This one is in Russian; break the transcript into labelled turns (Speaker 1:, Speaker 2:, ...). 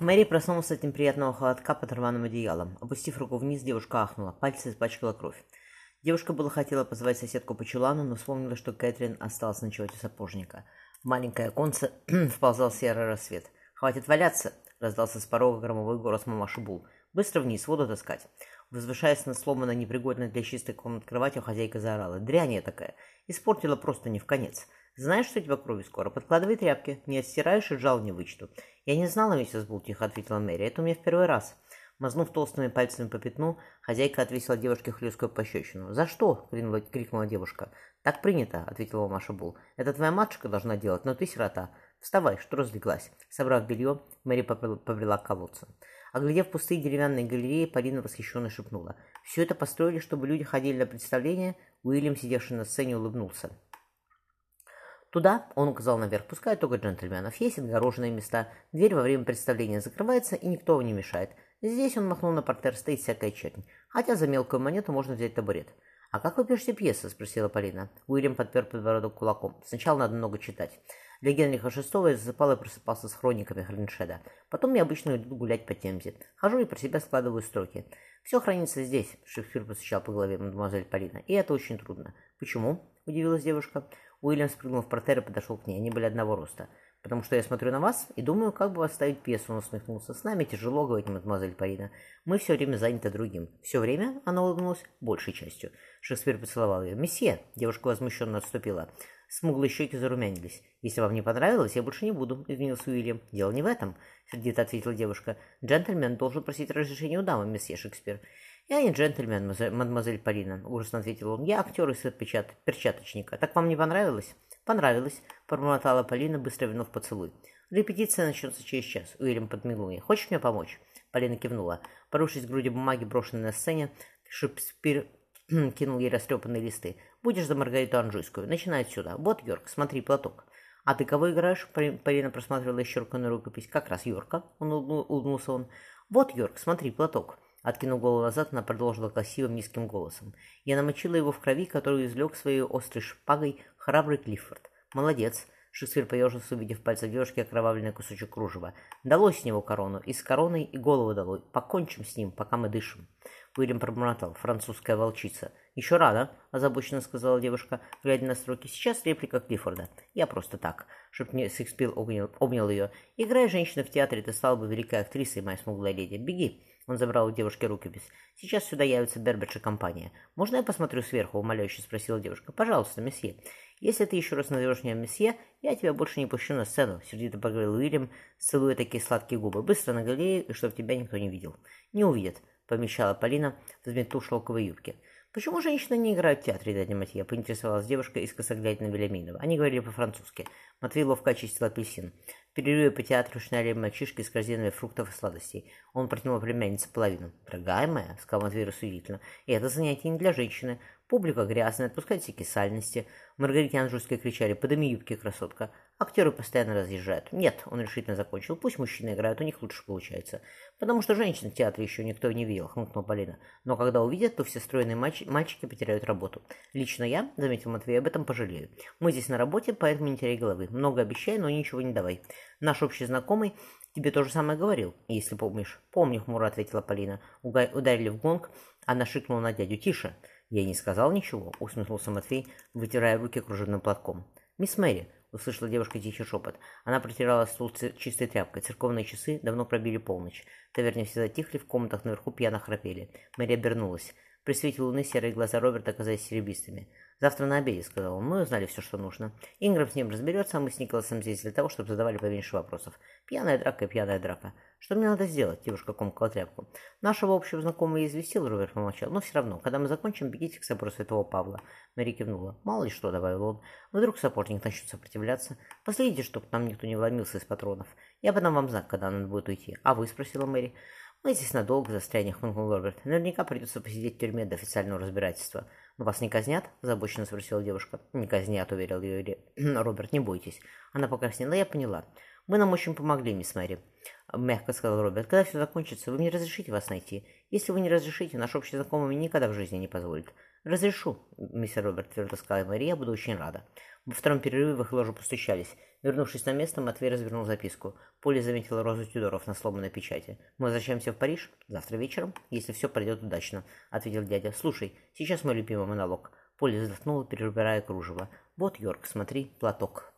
Speaker 1: Мэри проснулась с этим приятного холодка под рваным одеялом. Опустив руку вниз, девушка ахнула. Пальцы испачкала кровь. Девушка было хотела позвать соседку по чулану, но вспомнила, что Кэтрин осталась ночевать у сапожника. В маленькое оконце вползал серый рассвет. «Хватит валяться!» — раздался с порога громовой голос мамаши Бул. «Быстро вниз, воду таскать!» Возвышаясь на сломанной, непригодной для чистой комнат кроватью, хозяйка заорала. «Дрянь я такая! Испортила просто не в конец!» «Знаешь, что тебя крови скоро? Подкладывай тряпки. Не отстираешь и жал не вычту». «Я не знала, миссис Бул», — тихо ответила Мэри. «Это у меня в первый раз». Мазнув толстыми пальцами по пятну, хозяйка отвесила девушке хлесткую пощечину. «За что?» — крикнула девушка. «Так принято», — ответила Маша Бул. «Это твоя матушка должна делать, но ты сирота. Вставай, что разлеглась?» Собрав белье, Мэри побрела к колодцу. Оглядев пустые деревянные галереи, Полина восхищенно шепнула. «Все это построили, чтобы люди ходили на представление?» Уильям, сидевший на сцене, улыбнулся. Туда, он указал наверх, пускай только джентльменов. Есть отгороженные места, дверь во время представления закрывается, и никто не мешает. Здесь он махнул на портер, стоит всякая чернь. Хотя за мелкую монету можно взять табурет. «А как вы пишете пьесы?» – спросила Полина. Уильям подпер подбородок кулаком. «Сначала надо много читать. Для Генриха VI я засыпал и просыпался с хрониками Хреншеда. Потом я обычно иду гулять по Темзе. Хожу и про себя складываю строки. Все хранится здесь», – Шекспир постучал по голове мадемуазель Полина. «И это очень трудно». «Почему?» – удивилась девушка. Уильям спрыгнул в портер и подошел к ней. Они были одного роста. «Потому что я смотрю на вас и думаю, как бы вас ставить пьесу», — он усмехнулся. «С нами тяжело, — говорит мадемуазель Парина. Мы все время заняты другим». «Все время?» — она улыбнулась. «Большей частью». Шекспир поцеловал ее. «Месье!» — девушка возмущенно отступила. Смуглые щеки зарумянились. «Если вам не понравилось, я больше не буду», — извинился Уильям. «Дело не в этом», — сердито ответила девушка. «Джентльмен должен просить разрешения у дамы, месье Шекспир». «Я не джентльмен, мадемуазель Полина», — ужасно ответил он. «Я актер из перчаточника. Так вам не понравилось?» «Понравилось», — пробормотала Полина, быстро вернув поцелуй. «Репетиция начнется через час», — Уильям подмигнул ей. «Хочешь мне помочь?» Полина кивнула. Порывшись к груди бумаги, брошенной на сцене, Шекспир кинул ей растрепанные листы. «Будешь за Маргариту Анжуйскую. Начинай отсюда. Вот, Йорк, смотри, платок». «А ты кого играешь?» Полина просматривала исчерканную рукопись. «Как раз Йорка», — он улыбнулся он. «Вот, Йорк, смотри, платок». Откинув голову назад, она продолжила красивым низким голосом. Я намочила его в крови, которую извлек своей острой шпагой храбрый Клиффорд. Молодец. Шекспир поежился, увидев пальцы девушки окровавленный кусочек кружева. Далось с него корону, и с короной, и голову долой. Покончим с ним, пока мы дышим. Уильям пробормотал. Французская волчица. «Еще рано», — озабоченно сказала девушка, глядя на строки. «Сейчас реплика Клиффорда. Я просто так». Шекспир обнял, обнял ее. «Играй женщина в театре, ты стала бы великой актрисой, моя смуглая леди. Беги». Он забрал у девушки рукопись. «Сейчас сюда явится Берберч и компания. Можно я посмотрю сверху?» — умоляюще спросила девушка. «Пожалуйста, месье. Если ты еще раз назовешь меня месье, я тебя больше не пущу на сцену», — сердито поговорил Уильям, целуя такие сладкие губы. «Быстро на галерею, и тебя никто не видел». «Не увидят», — помещала Полина, взмету шелковой юбки. «Почему женщины не играют в театре, дядя Матья?» — поинтересовалась девушка, искоса глядя на Велиминова. Они говорили по-французски. Матвей ловко очистил апельсин. В перерыве по театру шнали мальчишки с корзинами фруктов и сладостей. Он протянул племяннице половину. «Дорогая моя», — сказал Матвей рассудительно, — «это занятие не для женщины. Публика грязная, отпускает всякие сальности». Маргарите Анжурской кричали «Подыми юбки, красотка!» Актеры постоянно разъезжают. Нет, он решительно закончил. Пусть мужчины играют, у них лучше получается. Потому что женщин в театре еще никто не видел, хмыкнула Полина. Но когда увидят, то все стройные мальчики потеряют работу. Лично я, заметил Матвей, об этом пожалею. Мы здесь на работе, поэтому не теряй головы. Много обещай, но ничего не давай. Наш общий знакомый тебе то же самое говорил, если помнишь. Помню, хмуро ответила Полина. Ударили в гонг, она шикнула на дядю. Тише. Я не сказал ничего, усмехнулся Матвей, вытирая руки кружевным платком. Мисс Мэри, — услышала девушка тихий шепот. Она протирала стул чистой тряпкой. Церковные часы давно пробили полночь. В таверне все затихли, в комнатах наверху пьяно храпели. Мэри обернулась. При луны серые глаза Роберта оказались серебристыми. «Завтра на обеде», — сказал он. «Мы узнали все, что нужно. Инграм с ним разберется, а мы с Николасом здесь для того, чтобы задавали поменьше вопросов. Пьяная драка и пьяная драка. Что мне надо сделать?» — девушка комкала тряпку. «Нашего общего знакомого я известил», — Роберт помолчал. «Но все равно, когда мы закончим, бегите к собору Святого Павла». Мэри кивнула. «Мало ли что», — добавил он. «Вдруг сапожник начнет сопротивляться. Последите, чтобы нам никто не вломился из патронов. Я подам вам знак, когда надо будет уйти». «А вы?» — спросила Мэри. «Мы здесь надолго застрянем», — хмыкнул Роберт. «Наверняка придется посидеть в тюрьме до официального разбирательства». «Но вас не казнят?» – озабоченно спросила девушка. «Не казнят», – уверил ее Роберт. «Не бойтесь». Она покраснела. «Я поняла. Вы нам очень помогли, мисс Мэри», – мягко сказал Роберт. «Когда все закончится, вы мне разрешите вас найти? Если вы не разрешите, наш общий знакомый никогда в жизни не позволит». «Разрешу, мистер Роберт», – твердо сказала Мэри. «Я буду очень рада». Во втором перерыве в их ложу постучались. Вернувшись на место, Матвей развернул записку. Поле заметила розу Тюдоров на сломанной печати. «Мы возвращаемся в Париж? Завтра вечером, если все пройдет удачно», — ответил дядя. «Слушай, сейчас мой любимый монолог». Поле вздохнула, перебирая кружево. «Вот, Йорк, смотри, платок».